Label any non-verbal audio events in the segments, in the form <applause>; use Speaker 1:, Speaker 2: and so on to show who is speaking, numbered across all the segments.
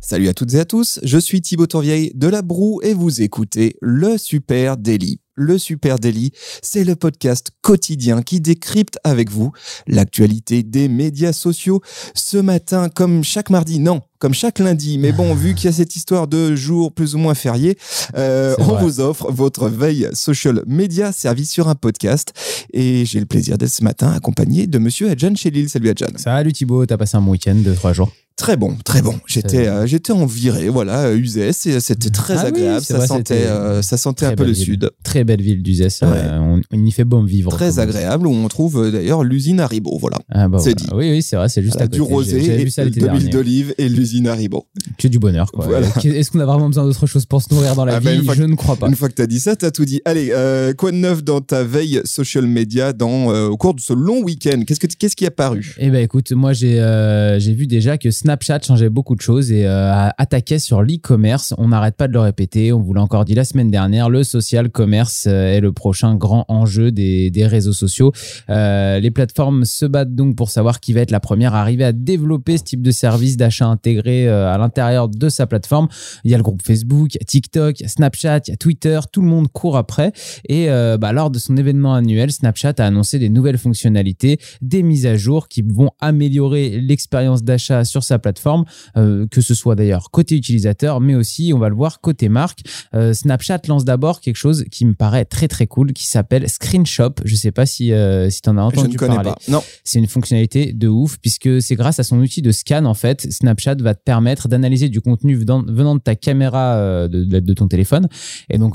Speaker 1: Salut à toutes et à tous, je suis Thibaut Tourvieille de La Broue et vous écoutez le Super Daily. Le Super Daily, c'est le podcast quotidien qui décrypte avec vous l'actualité des médias sociaux. Ce matin, comme chaque mardi, non, comme chaque lundi, mais bon, vu qu'il y a cette histoire de jours plus ou moins fériés, euh, on
Speaker 2: vrai.
Speaker 1: vous offre votre veille social media service sur un podcast. Et j'ai le plaisir d'être ce matin accompagné de monsieur Adjan Chelil. Salut Adjan.
Speaker 2: Salut Thibaut, t'as passé un bon week-end de trois jours?
Speaker 1: Très bon, très bon. J'étais,
Speaker 2: Très
Speaker 1: euh, j'étais en virée, voilà, euh, Uzès, et c'était très
Speaker 2: Ah oui,
Speaker 1: agréable.
Speaker 2: c'est
Speaker 1: ça,
Speaker 2: vrai,
Speaker 1: sentait, euh, ça sentait un
Speaker 2: très
Speaker 1: peu le
Speaker 2: ville.
Speaker 1: sud.
Speaker 2: Très belle ville d'Uzès,
Speaker 1: Ouais.
Speaker 2: euh, on, on y fait bon vivre.
Speaker 1: Très agréable, où on trouve euh, d'ailleurs l'usine Haribo, voilà.
Speaker 2: Ah bah
Speaker 1: C'est
Speaker 2: voilà.
Speaker 1: dit.
Speaker 2: Oui, oui, c'est vrai, c'est juste
Speaker 1: Voilà,
Speaker 2: à côté.
Speaker 1: du rosé, et
Speaker 2: ça
Speaker 1: de l'huile d'olive et l'usine Haribo.
Speaker 2: Que du bonheur, quoi.
Speaker 1: Voilà.
Speaker 2: Euh, Est-ce qu'on a vraiment besoin d'autre chose pour se nourrir dans la
Speaker 1: Ah bah,
Speaker 2: vie? Je ne crois pas.
Speaker 1: Une fois que tu as dit ça, tu as tout dit. Allez, euh, quoi de neuf dans ta veille social media dans, euh, au cours de ce long week-end? Qu'est-ce, que, qu'est-ce qui est apparu
Speaker 2: Eh ben écoute, moi j'ai euh, j'ai vu déjà que Snapchat changeait beaucoup de choses et euh, attaquait sur l'e-commerce. On n'arrête pas de le répéter. On vous l'a encore dit la semaine dernière. Le social commerce euh, est le prochain grand enjeu des, des réseaux sociaux. Euh, les plateformes se battent donc pour savoir qui va être la première à arriver à développer ce type de service d'achat intégré à l'intérieur de sa plateforme. Il y a le groupe Facebook, TikTok, Snapchat, Twitter. Tout le monde court après. Et bah, lors de son événement annuel, Snapchat a annoncé des nouvelles fonctionnalités, des mises à jour qui vont améliorer l'expérience d'achat sur sa plateforme, euh, que ce soit d'ailleurs côté utilisateur, mais aussi, on va le voir, côté marque. Euh, Snapchat lance d'abord quelque chose qui me paraît très très cool, qui s'appelle Screenshot. Je sais pas si, euh, si tu en as
Speaker 1: Je
Speaker 2: entendu
Speaker 1: ne connais
Speaker 2: parler.
Speaker 1: pas. Non.
Speaker 2: C'est une fonctionnalité de ouf puisque c'est grâce à son outil de scan en fait, Snapchat va te permettre d'analyser du contenu venant, venant de ta caméra de, de- ton téléphone. Et donc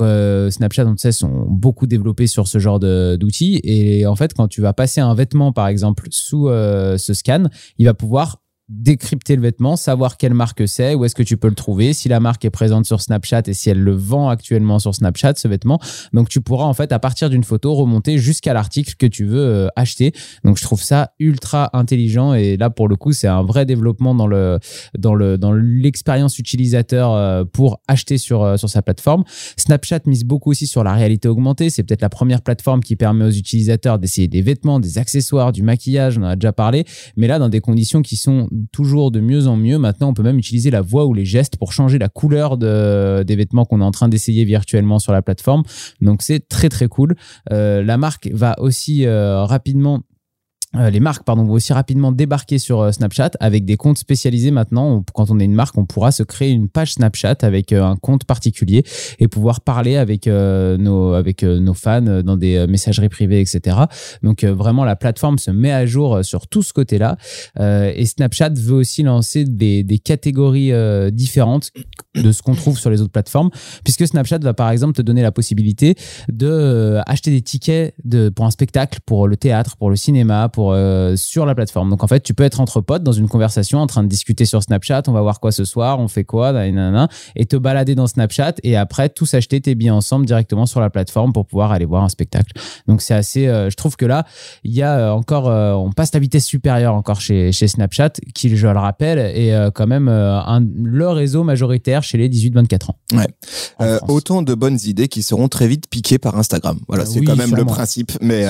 Speaker 2: Snapchat, on le sait, sont beaucoup développés sur ce genre d'outils. Et en fait, quand tu vas passer un vêtement par exemple sous ce scan, il va pouvoir décrypter le vêtement, savoir quelle marque c'est, où est-ce que tu peux le trouver, si la marque est présente sur Snapchat et si elle le vend actuellement sur Snapchat, ce vêtement. Donc tu pourras en fait à partir d'une photo remonter jusqu'à l'article que tu veux euh, acheter. Donc je trouve ça ultra intelligent et là pour le coup c'est un vrai développement dans le dans le dans l'expérience utilisateur euh, pour acheter sur euh, sur sa plateforme. Snapchat mise beaucoup aussi sur la réalité augmentée. C'est peut-être la première plateforme qui permet aux utilisateurs d'essayer des vêtements, des accessoires, du maquillage. On en a déjà parlé, mais là dans des conditions qui sont toujours de mieux en mieux. Maintenant, on peut même utiliser la voix ou les gestes pour changer la couleur de, des vêtements qu'on est en train d'essayer virtuellement sur la plateforme. Donc c'est très très cool. Euh, la marque va aussi euh, rapidement euh, les marques pardon, vont aussi rapidement débarquer sur euh, Snapchat avec des comptes spécialisés maintenant. Quand on est une marque, on pourra se créer une page Snapchat avec euh, un compte particulier et pouvoir parler avec nos avec nos fans dans des messageries privées, etc. Donc vraiment la plateforme se met à jour sur tout ce côté-là. Et Snapchat veut aussi lancer des, des catégories différentes de ce qu'on trouve sur les autres plateformes, puisque Snapchat va par exemple te donner la possibilité de des tickets pour un spectacle, pour le théâtre, pour le cinéma, pour euh, sur la plateforme. Donc en fait, tu peux être entre potes dans une conversation, en train de discuter sur Snapchat. On va voir quoi ce soir, on fait quoi, nanana, et te balader dans Snapchat et après tous acheter tes billets ensemble directement sur la plateforme pour pouvoir aller voir un spectacle. Donc c'est assez. euh, je trouve que là, il y a euh, encore, euh, on passe la vitesse supérieure encore chez, chez Snapchat, qui, je le rappelle, est quand même un, le réseau majoritaire chez les 18-24 ans.
Speaker 1: Ouais. Autant de bonnes idées qui seront très vite piquées par Instagram. Voilà,
Speaker 2: Ah
Speaker 1: c'est
Speaker 2: oui,
Speaker 1: quand même le principe. Mais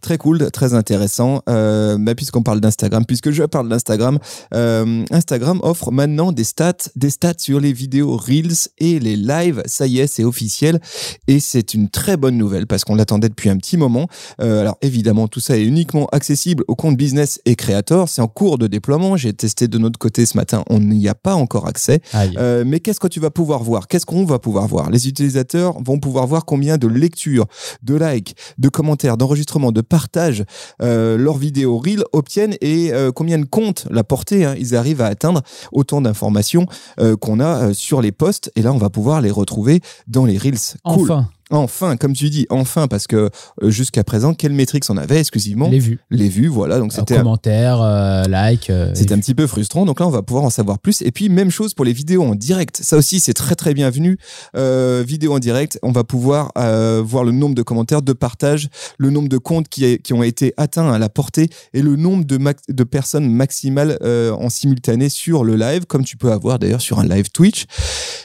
Speaker 1: très cool, très intéressant. Euh, bah, puisqu'on parle d'Instagram, puisque je parle d'Instagram, euh, Instagram offre maintenant des stats, des stats sur les vidéos Reels et les lives. Ça y est, c'est officiel et c'est une très bonne nouvelle parce qu'on l'attendait depuis un petit moment. Euh, alors évidemment, tout ça est uniquement accessible aux comptes business et créateurs. C'est en cours de déploiement. J'ai testé de notre côté ce matin. On n'y a pas encore accès. Euh, mais qu'est-ce que tu vas pouvoir voir? Qu'est-ce qu'on va pouvoir voir? Les utilisateurs vont pouvoir voir combien de lectures, de likes, de commentaires, d'enregistrements, de partages euh, leurs vidéos Reel obtiennent et euh, combien de comptes la portée hein, ils arrivent à atteindre. Autant d'informations euh, qu'on a euh, sur les posts et là on va pouvoir les retrouver dans les Reels. Cool.
Speaker 2: Enfin,
Speaker 1: Enfin, comme tu dis, enfin, parce que euh, jusqu'à présent, quelles métriques on avait exclusivement
Speaker 2: Les vues.
Speaker 1: Les vues, voilà. Donc
Speaker 2: Euh,
Speaker 1: c'était
Speaker 2: commentaires, euh, likes. euh,
Speaker 1: c'était un
Speaker 2: vues.
Speaker 1: petit peu frustrant. Donc là, on va pouvoir en savoir plus. Et puis, même chose pour les vidéos en direct. Ça aussi, c'est très, très bienvenu. Euh, vidéo en direct, on va pouvoir euh, voir le nombre de commentaires, de partages, le nombre de comptes qui, a- qui ont été atteints à la portée et le nombre de, de personnes maximales euh, en simultané sur le live, comme tu peux avoir d'ailleurs sur un live Twitch.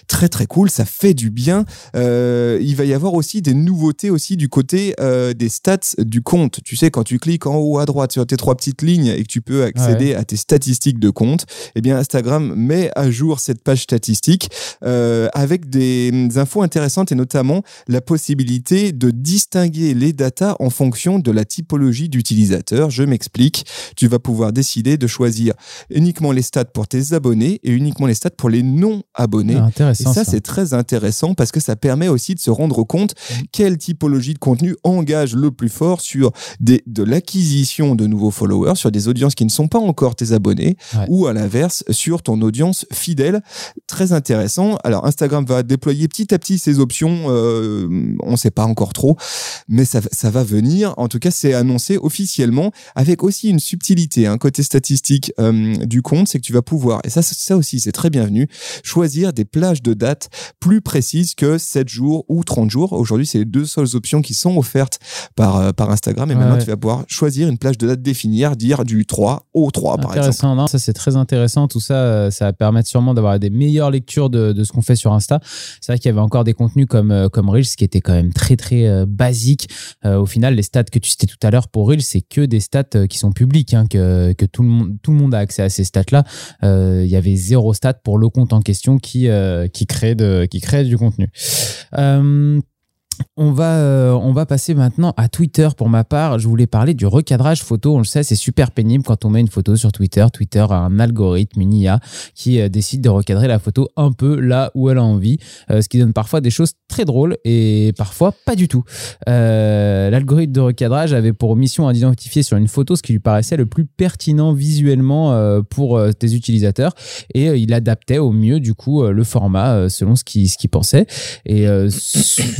Speaker 1: Très, très cool. Ça fait du bien. Euh, il va y avoir aussi des nouveautés aussi du côté euh, des stats du compte. Tu sais, quand tu cliques en haut à droite sur tes trois petites lignes et que tu peux accéder à tes statistiques de compte, eh bien Instagram met à jour cette page statistique euh, avec des mm, infos intéressantes et notamment la possibilité de distinguer les datas en fonction de la typologie d'utilisateur. Je m'explique. Tu vas pouvoir décider de choisir uniquement les stats pour tes abonnés et uniquement les stats pour les non abonnés.
Speaker 2: Ah,
Speaker 1: Et ça,
Speaker 2: ça.
Speaker 1: c'est très intéressant parce que ça permet aussi de se rendre compte quelle typologie de contenu engage le plus fort sur des, de l'acquisition de nouveaux followers, sur des audiences qui ne sont pas encore tes abonnés,
Speaker 2: Ouais.
Speaker 1: ou à l'inverse, sur ton audience fidèle. Très intéressant. Alors, Instagram va déployer petit à petit ses options. euh, on ne sait pas encore trop, mais ça, ça va venir. En tout cas, c'est annoncé officiellement avec aussi une subtilité, un côté statistique euh, du compte, c'est que tu vas pouvoir, et ça, ça aussi, c'est très bienvenu, choisir des plages de date plus précises que 7 jours ou 30 jours. Aujourd'hui, c'est les deux seules options qui sont offertes par, euh, par Instagram. Et maintenant,
Speaker 2: ouais.
Speaker 1: tu vas pouvoir choisir une plage de date définir, dire du 3 au 3, par exemple.
Speaker 2: intéressant, non, ça c'est très intéressant. Tout ça, euh, ça va permettre sûrement d'avoir des meilleures lectures de, de ce qu'on fait sur Insta. C'est vrai qu'il y avait encore des contenus comme euh, comme Reels qui étaient quand même très très euh, basiques. Euh, au final, les stats que tu citais tout à l'heure pour Reels, c'est que des stats qui sont publiques, hein, que que tout le monde tout le monde a accès à ces stats-là. Euh, Il y avait zéro stat pour le compte en question qui qui crée de qui crée du contenu. Euh, on va, euh, on va passer maintenant à Twitter pour ma part. Je voulais parler du recadrage photo. On le sait, c'est super pénible quand on met une photo sur Twitter. Twitter a un algorithme, une IA, qui euh, décide de recadrer la photo un peu là où elle a envie, euh, ce qui donne parfois des choses très drôles et parfois pas du tout. L'algorithme de recadrage avait pour mission d'identifier sur une photo ce qui lui paraissait le plus pertinent visuellement pour tes utilisateurs et il adaptait au mieux du coup le format selon ce qu'il ce pensait. Et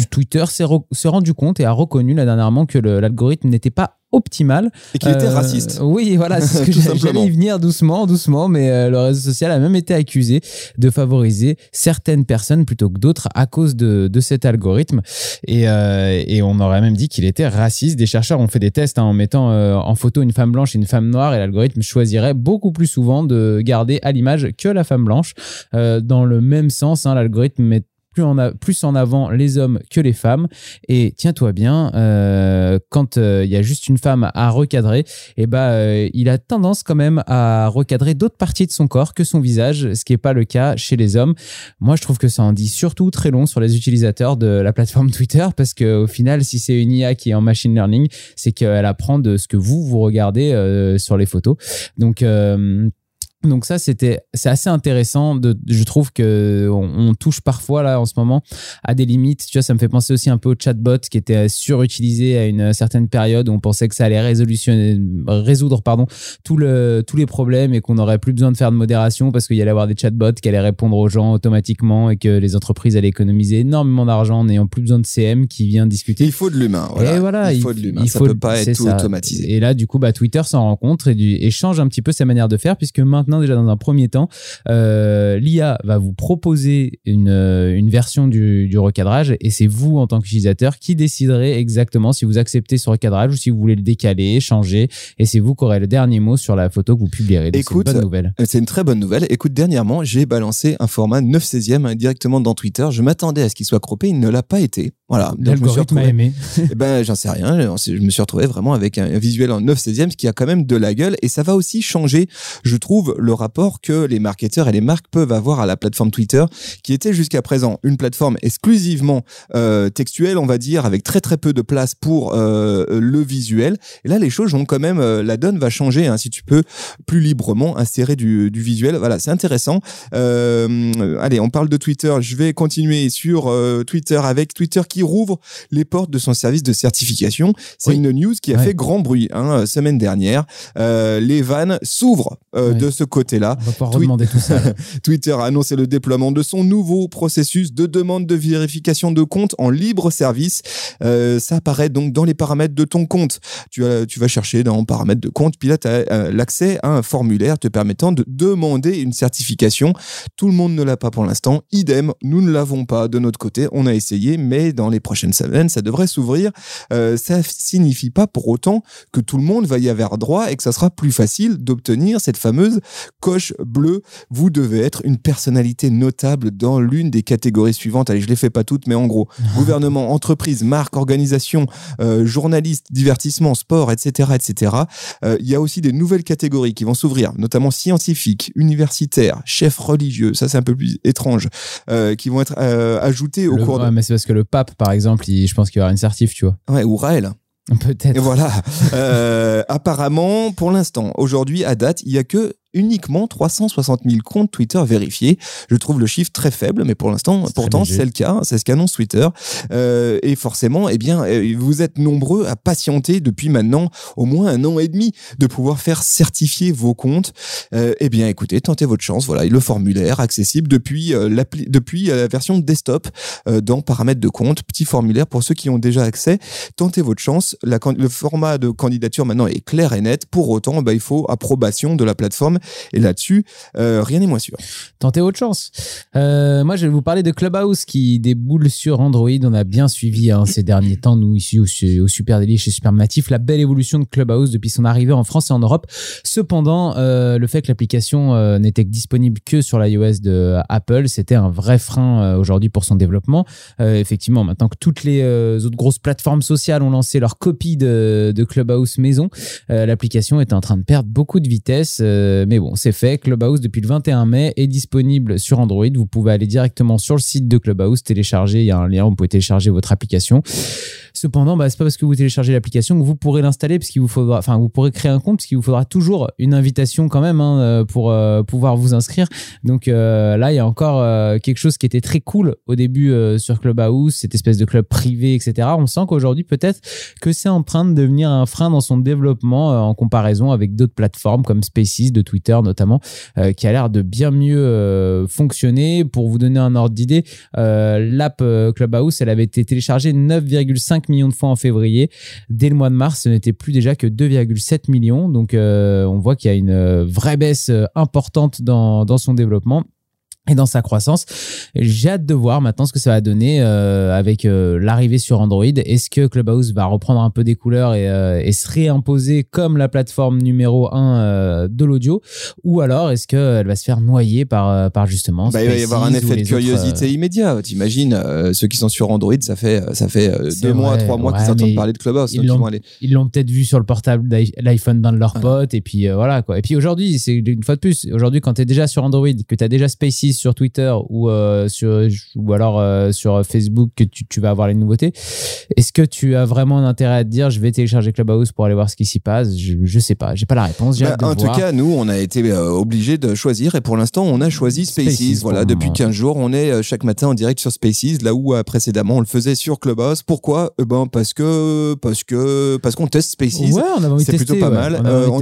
Speaker 2: Twitter s'est re- s'est rendu compte et a reconnu là dernièrement que l'algorithme n'était pas optimal.
Speaker 1: Et qu'il était
Speaker 2: Euh,
Speaker 1: raciste.
Speaker 2: Oui, voilà, c'est ce que <laughs> j'allais y venir doucement, doucement, mais euh, le réseau social a même été accusé de favoriser certaines personnes plutôt que d'autres à cause de, de cet algorithme. Et, euh, et on aurait même dit qu'il était raciste. Des chercheurs ont fait des tests hein, en mettant en photo une femme blanche et une femme noire, et l'algorithme choisirait beaucoup plus souvent de garder à l'image que la femme blanche. Dans le même sens, hein, l'algorithme met plus en, a- plus en avant les hommes que les femmes. Et tiens-toi bien, euh, quand euh, il y a juste une femme à recadrer, eh ben, euh, il a tendance quand même à recadrer d'autres parties de son corps que son visage, ce qui n'est pas le cas chez les hommes. Moi, je trouve que ça en dit surtout très long sur les utilisateurs de la plateforme Twitter, parce qu'au final, si c'est une IA qui est en machine learning, c'est qu'elle apprend de ce que vous, vous regardez sur les photos. Donc, donc ça, c'était, c'est assez intéressant. De, je trouve que on, on touche parfois là en ce moment à des limites. Tu vois, ça me fait penser aussi un peu au chatbot qui était surutilisé à une certaine période où on pensait que ça allait résolutionner, résoudre pardon tout le, tous les problèmes et qu'on n'aurait plus besoin de faire de modération parce qu'il y allait avoir des chatbots qui allaient répondre aux gens automatiquement et que les entreprises allaient économiser énormément d'argent en n'ayant plus besoin de CM qui vient discuter
Speaker 1: Il faut de l'humain. Voilà. il faut de l'humain.
Speaker 2: il
Speaker 1: Ça
Speaker 2: faut-
Speaker 1: peut pas être tout
Speaker 2: ça.
Speaker 1: automatisé.
Speaker 2: Et là, du coup, bah, Twitter s'en rend compte et, du- et change un petit peu sa manière de faire, puisque maintenant, déjà dans un premier temps, euh, l'IA va vous proposer une, euh, une version du, du recadrage et c'est vous, en tant qu'utilisateur, qui déciderez exactement si vous acceptez ce recadrage ou si vous voulez le décaler, changer. Et c'est vous qui aurez le dernier mot sur la photo que vous publierez. Donc,
Speaker 1: Écoute,
Speaker 2: c'est une bonne nouvelle.
Speaker 1: Euh, C'est une très bonne nouvelle. Écoute, dernièrement, j'ai balancé un format 9 16e hein, directement dans Twitter. Je m'attendais à ce qu'il soit croppé, il ne l'a pas été. Voilà. Donc, je me suis
Speaker 2: L'algorithme a
Speaker 1: retrouvé-
Speaker 2: aimé. <laughs>
Speaker 1: Eh ben, j'en sais rien. Je me suis retrouvé vraiment avec un, visuel en 9 16e, ce qui a quand même de la gueule. Et ça va aussi changer, je trouve, le rapport que les marketeurs et les marques peuvent avoir à la plateforme Twitter, qui était jusqu'à présent une plateforme exclusivement euh, textuelle, on va dire, avec très très peu de place pour euh, le visuel. Et là, les choses vont quand même, euh, la donne va changer. Hein, si tu peux plus librement insérer du, du visuel, voilà, c'est intéressant. Allez, on parle de Twitter. Je vais continuer sur Twitter avec Twitter qui qui rouvre les portes de son service de certification. C'est
Speaker 2: Oui.
Speaker 1: une news qui a
Speaker 2: Ouais.
Speaker 1: fait grand bruit hein, semaine dernière. Euh, les vannes s'ouvrent euh,
Speaker 2: Ouais.
Speaker 1: de ce côté-là.
Speaker 2: On va
Speaker 1: Tweet-
Speaker 2: redemander tout ça. <laughs>
Speaker 1: Twitter a annoncé le déploiement de son nouveau processus de demande de vérification de compte en libre service. Euh, ça apparaît donc dans les paramètres de ton compte. Tu, tu vas chercher dans paramètres de compte, puis là, tu as l'accès à un formulaire te permettant de demander une certification. Tout le monde ne l'a pas pour l'instant. Idem, nous ne l'avons pas de notre côté. On a essayé, mais dans les prochaines semaines, ça devrait s'ouvrir. Euh, ça signifie pas pour autant que tout le monde va y avoir droit et que ça sera plus facile d'obtenir cette fameuse coche bleue. Vous devez être une personnalité notable dans l'une des catégories suivantes. Allez, je les fais pas toutes, mais en gros, <laughs> gouvernement, entreprise, marque, organisation, euh, journaliste, divertissement, sport, etc., etc. Euh, Il y a aussi des nouvelles catégories qui vont s'ouvrir, notamment scientifiques, universitaires, chefs religieux. Ça, c'est un peu plus étrange, euh, qui vont être ajoutées au
Speaker 2: Le-
Speaker 1: cours de
Speaker 2: mais c'est parce que le pape, par exemple, il- je pense qu'il y aura une certif, tu vois.
Speaker 1: ouais, ou Raël.
Speaker 2: Peut-être.
Speaker 1: Et voilà. Euh, apparemment, pour l'instant, aujourd'hui, à date, il y a que uniquement 360 000 comptes Twitter vérifiés. Je trouve le chiffre très faible, mais pour l'instant, pourtant, c'est le cas. C'est ce qu'annonce Twitter. Euh, et forcément, eh bien, euh, vous êtes nombreux à patienter depuis maintenant au moins un an et demi de pouvoir faire certifier vos comptes. Euh, eh bien, écoutez, tentez votre chance. Voilà, le formulaire accessible depuis euh, l'appli, depuis euh, la version desktop euh, dans paramètres de compte. Petit formulaire pour ceux qui ont déjà accès. Tentez votre chance. La le format de candidature maintenant est clair et net. Pour autant, bah, il faut approbation de la plateforme. Et là-dessus, euh, rien n'est moins sûr.
Speaker 2: Tentez votre chance. Euh, moi, je vais vous parler de Clubhouse qui déboule sur Android. On a bien suivi hein, ces derniers temps, nous, ici au, Su- au Super Daily chez Supermatif, la belle évolution de Clubhouse depuis son arrivée en France et en Europe. Cependant, euh, le fait que l'application n'était disponible que sur l'iOS de Apple, c'était un vrai frein aujourd'hui pour son développement. Effectivement, maintenant que toutes les autres grosses plateformes sociales ont lancé leur copie de, de Clubhouse maison, l'application est en train de perdre beaucoup de vitesse. euh, mais bon, c'est fait. Clubhouse, depuis le 21 mai, est disponible sur Android. Vous pouvez aller directement sur le site de Clubhouse, télécharger. Il y a un lien, vous pouvez télécharger votre application. Cependant, bah, c'est pas parce que vous téléchargez l'application que vous pourrez l'installer, parce qu'il vous faudra, enfin, vous pourrez créer un compte, parce qu'il vous faudra toujours une invitation quand même hein, euh, pour euh, pouvoir vous inscrire. Donc euh, là, il y a encore quelque chose qui était très cool au début sur Clubhouse, cette espèce de club privé, etc. On sent qu'aujourd'hui, peut-être que c'est en train de devenir un frein dans son développement en comparaison avec d'autres plateformes comme Spaces de Twitter notamment, qui a l'air de bien mieux fonctionner. Pour vous donner un ordre d'idée, l'app Clubhouse, elle avait été téléchargée 9,5 millions de fois en février. Dès le mois de mars, ce n'était plus déjà que 2,7 millions. Donc, euh, on voit qu'il y a une euh, vraie baisse euh, importante dans, dans son développement et dans sa croissance. J'ai hâte de voir maintenant ce que ça va donner euh, avec euh, l'arrivée sur Android. Est-ce que Clubhouse va reprendre un peu des couleurs et, euh, et se réimposer comme la plateforme numéro un euh, de l'audio? Ou alors est-ce qu'elle va se faire noyer par, par justement
Speaker 1: Bah, il va y avoir un effet de curiosité immédiat. T'imagines, ceux qui sont sur Android, ça fait, ça fait deux mois, trois mois
Speaker 2: ouais,
Speaker 1: qu'ils entendent parler de Clubhouse.
Speaker 2: ils l'ont-
Speaker 1: aller-
Speaker 2: peut-être vu sur le portable l'iPhone d'un de leurs
Speaker 1: Voilà.
Speaker 2: potes et puis voilà quoi. Et puis aujourd'hui, c'est une fois de plus, aujourd'hui quand tu es déjà sur Android, que tu as déjà Spaces sur Twitter ou euh, sur ou alors euh, sur Facebook que tu, tu vas avoir les nouveautés, est-ce que tu as vraiment un intérêt à te dire je vais télécharger Clubhouse pour aller voir ce qui s'y passe? Je, je sais pas, j'ai pas la réponse,
Speaker 1: Bah, en tout
Speaker 2: voir.
Speaker 1: cas, nous, on a été euh, obligés de choisir et pour l'instant, on a choisi Spaces.
Speaker 2: Spaces,
Speaker 1: voilà, depuis
Speaker 2: moment.
Speaker 1: 15 jours, on est chaque matin en direct sur Spaces, là où précédemment on le faisait sur Clubhouse. Pourquoi? Eh ben parce que parce que parce qu'on teste Spaces.
Speaker 2: Ouais, on avait envie de
Speaker 1: c'est plutôt pas
Speaker 2: ouais.
Speaker 1: mal.
Speaker 2: On
Speaker 1: Euh, on-.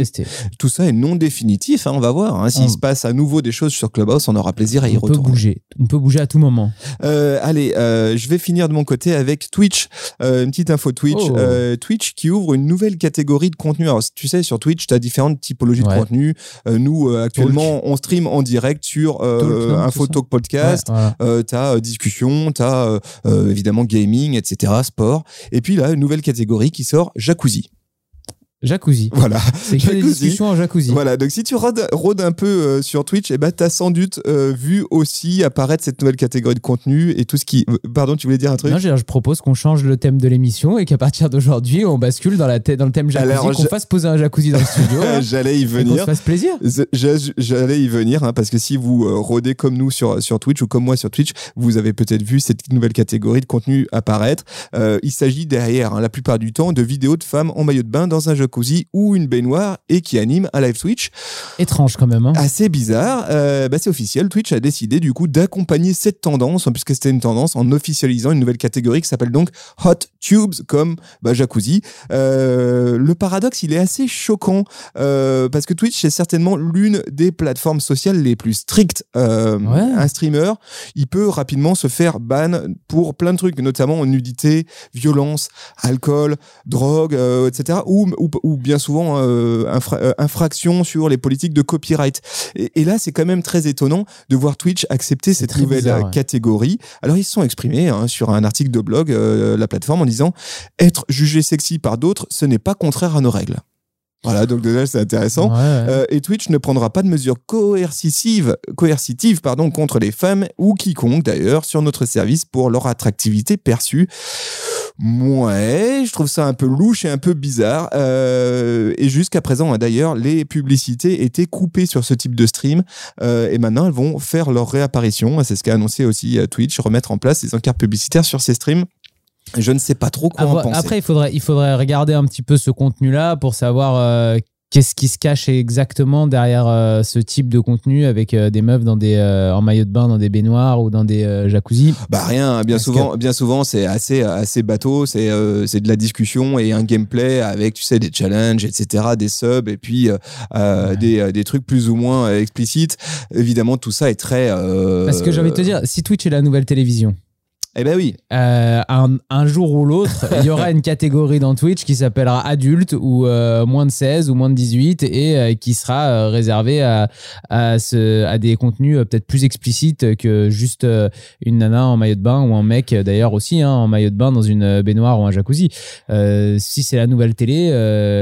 Speaker 1: Tout ça est non définitif. hein, on va voir. hein. S'il
Speaker 2: On-
Speaker 1: se passe à nouveau des choses sur Clubhouse, on aura plaisir à y
Speaker 2: On peut bouger, on peut bouger à tout moment.
Speaker 1: Euh, allez, euh, je vais finir de mon côté avec Twitch. Euh, une petite info Twitch.
Speaker 2: Oh.
Speaker 1: Twitch qui ouvre une nouvelle catégorie de contenu. Alors, tu sais, sur Twitch, tu as différentes typologies
Speaker 2: Ouais.
Speaker 1: de contenu. Nous, actuellement, on stream en direct sur
Speaker 2: Talk, non,
Speaker 1: Info
Speaker 2: c'est ça
Speaker 1: Talk Podcast.
Speaker 2: Ouais, voilà.
Speaker 1: T'as euh, discussion, euh, euh, évidemment gaming, etc., sport. Et puis là, une nouvelle catégorie qui sort, jacuzzi.
Speaker 2: Jacuzzi.
Speaker 1: Voilà.
Speaker 2: C'est que des
Speaker 1: Jacuzzi.
Speaker 2: discussions en jacuzzi.
Speaker 1: Voilà, donc si tu rôdes, rôdes un peu euh, sur Twitch, eh ben, tu as sans doute euh, vu aussi apparaître cette nouvelle catégorie de contenu et tout ce qui... euh, Pardon, tu voulais dire un truc?
Speaker 2: Non, je, je propose qu'on change le thème de l'émission et qu'à partir d'aujourd'hui, on bascule dans, la thè- dans le thème jacuzzi,
Speaker 1: Alors,
Speaker 2: qu'on
Speaker 1: je-
Speaker 2: fasse poser un jacuzzi dans le studio là, <laughs>
Speaker 1: J'allais y
Speaker 2: qu'on
Speaker 1: venir.
Speaker 2: fasse plaisir.
Speaker 1: J'allais y venir hein, parce que si vous rôdez comme nous sur, sur Twitch ou comme moi sur Twitch, vous avez peut-être vu cette nouvelle catégorie de contenu apparaître. Euh, il s'agit derrière, hein, la plupart du temps, de vidéos de femmes en maillot de bain dans un, jac- jacuzzi ou une baignoire et qui anime un live Twitch.
Speaker 2: Étrange quand même. Hein.
Speaker 1: Assez bizarre. Euh, bah, c'est officiel. Twitch a décidé du coup d'accompagner cette tendance, puisque c'était une tendance, en officialisant une nouvelle catégorie qui s'appelle donc Hot Tubes, comme bah, jacuzzi. Euh, le paradoxe, il est assez choquant euh, parce que Twitch est certainement l'une des plateformes sociales les plus strictes.
Speaker 2: Ouais.
Speaker 1: Un streamer, il peut rapidement se faire ban pour plein de trucs, notamment nudité, violence, alcool, drogue, etc. Ou, ou, ou bien souvent euh, infra- euh, infraction sur les politiques de copyright. Et, et là, c'est quand même très étonnant de voir Twitch accepter cette nouvelle
Speaker 2: bizarre, ouais.
Speaker 1: catégorie. Alors, ils se sont exprimés hein, sur un article de blog, euh, la plateforme, en disant être jugé sexy par d'autres, ce n'est pas contraire à nos règles. Voilà, donc déjà, c'est intéressant.
Speaker 2: Ouais, ouais.
Speaker 1: Euh, et Twitch ne prendra pas de mesures coercitives, coercitives pardon, contre les femmes ou quiconque d'ailleurs sur notre service pour leur attractivité perçue. Ouais, je trouve ça un peu louche et un peu bizarre. Euh, et jusqu'à présent, hein, d'ailleurs, les publicités étaient coupées sur ce type de stream. Euh, et maintenant, elles vont faire leur réapparition. C'est ce qu'a annoncé aussi euh, Twitch, remettre en place des encarts publicitaires sur ces streams. Je ne sais pas trop quoi
Speaker 2: À
Speaker 1: en
Speaker 2: voir-
Speaker 1: penser.
Speaker 2: Après, il faudrait, il faudrait regarder un petit peu ce contenu-là pour savoir euh, qu'est-ce qui se cache exactement derrière euh, ce type de contenu avec euh, des meufs dans des, euh, en maillot de bain dans des baignoires ou dans des euh, jacuzzis?
Speaker 1: Bah rien, bien
Speaker 2: Parce
Speaker 1: souvent, bien souvent c'est assez assez bateau, c'est euh, c'est de la discussion et un gameplay avec tu sais des challenges, etc., des subs et puis
Speaker 2: Ouais.
Speaker 1: des, des trucs plus ou moins explicites. Évidemment, tout ça est très. euh,
Speaker 2: Parce que j'ai envie de te dire, si Twitch est la nouvelle télévision,
Speaker 1: Eh ben oui.
Speaker 2: euh, un, un jour ou l'autre, il y aura une catégorie dans Twitch qui s'appellera adulte ou euh, moins de 16 ou moins de 18 et euh, qui sera réservée à, à, ce, à des contenus peut-être plus explicites que juste une nana en maillot de bain ou un mec d'ailleurs aussi hein, en maillot de bain dans une baignoire ou un jacuzzi. Si c'est la nouvelle télé,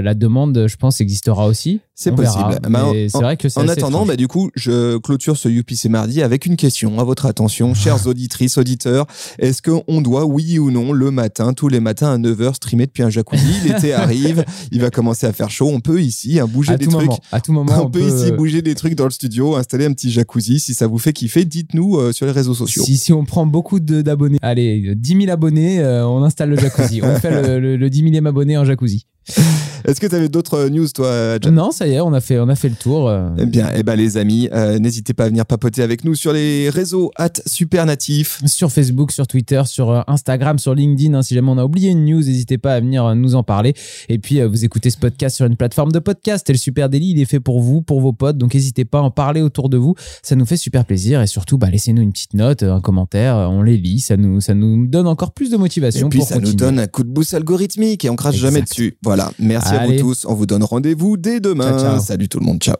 Speaker 2: la demande, je pense, existera aussi.
Speaker 1: C'est possible. Bah,
Speaker 2: c'est vrai que
Speaker 1: En attendant, bah, du coup, je clôture ce UPC mardi avec une question à votre attention, chères auditrices, auditeurs. Est-ce qu'on doit, oui ou non, le matin, tous les matins à 9h, streamer depuis un jacuzzi? <laughs> L'été arrive, il va commencer à faire chaud. On peut ici hein, bouger
Speaker 2: à
Speaker 1: des
Speaker 2: tout
Speaker 1: trucs.
Speaker 2: moment, à tout moment,
Speaker 1: on, peut, ici bouger des trucs dans le studio, installer un petit jacuzzi. Si ça vous fait kiffer, dites-nous euh, sur les réseaux sociaux.
Speaker 2: Si, si on prend beaucoup de- d'abonnés, allez, 10 000 abonnés, euh, on installe le jacuzzi. on <laughs> fait le, le, le 10 000 abonnés en jacuzzi.
Speaker 1: Est-ce que tu avais d'autres euh, news, toi, John?
Speaker 2: Non, ça y est, on a fait, on a fait le tour. euh.
Speaker 1: Eh bien, eh ben, les amis, euh, n'hésitez pas à venir papoter avec nous sur les réseaux at supernatif.
Speaker 2: Sur Facebook, sur Twitter, sur Instagram, sur LinkedIn. hein, si jamais on a oublié une news, n'hésitez pas à venir nous en parler. Et puis, euh, vous écoutez ce podcast sur une plateforme de podcast. Et le Super Daily, il est fait pour vous, pour vos potes. Donc, n'hésitez pas à en parler autour de vous. Ça nous fait super plaisir. Et surtout, bah, laissez-nous une petite note, un commentaire. On les lit. Ça nous, ça nous donne encore plus de
Speaker 1: Et
Speaker 2: motivation
Speaker 1: puis,
Speaker 2: pour
Speaker 1: ça nous donne un coup de boost algorithmique et on crache
Speaker 2: Exact.
Speaker 1: jamais dessus. Voilà. Merci à vous tous. On vous donne rendez-vous dès demain.
Speaker 2: Ciao, ciao.
Speaker 1: Salut tout le monde. Ciao.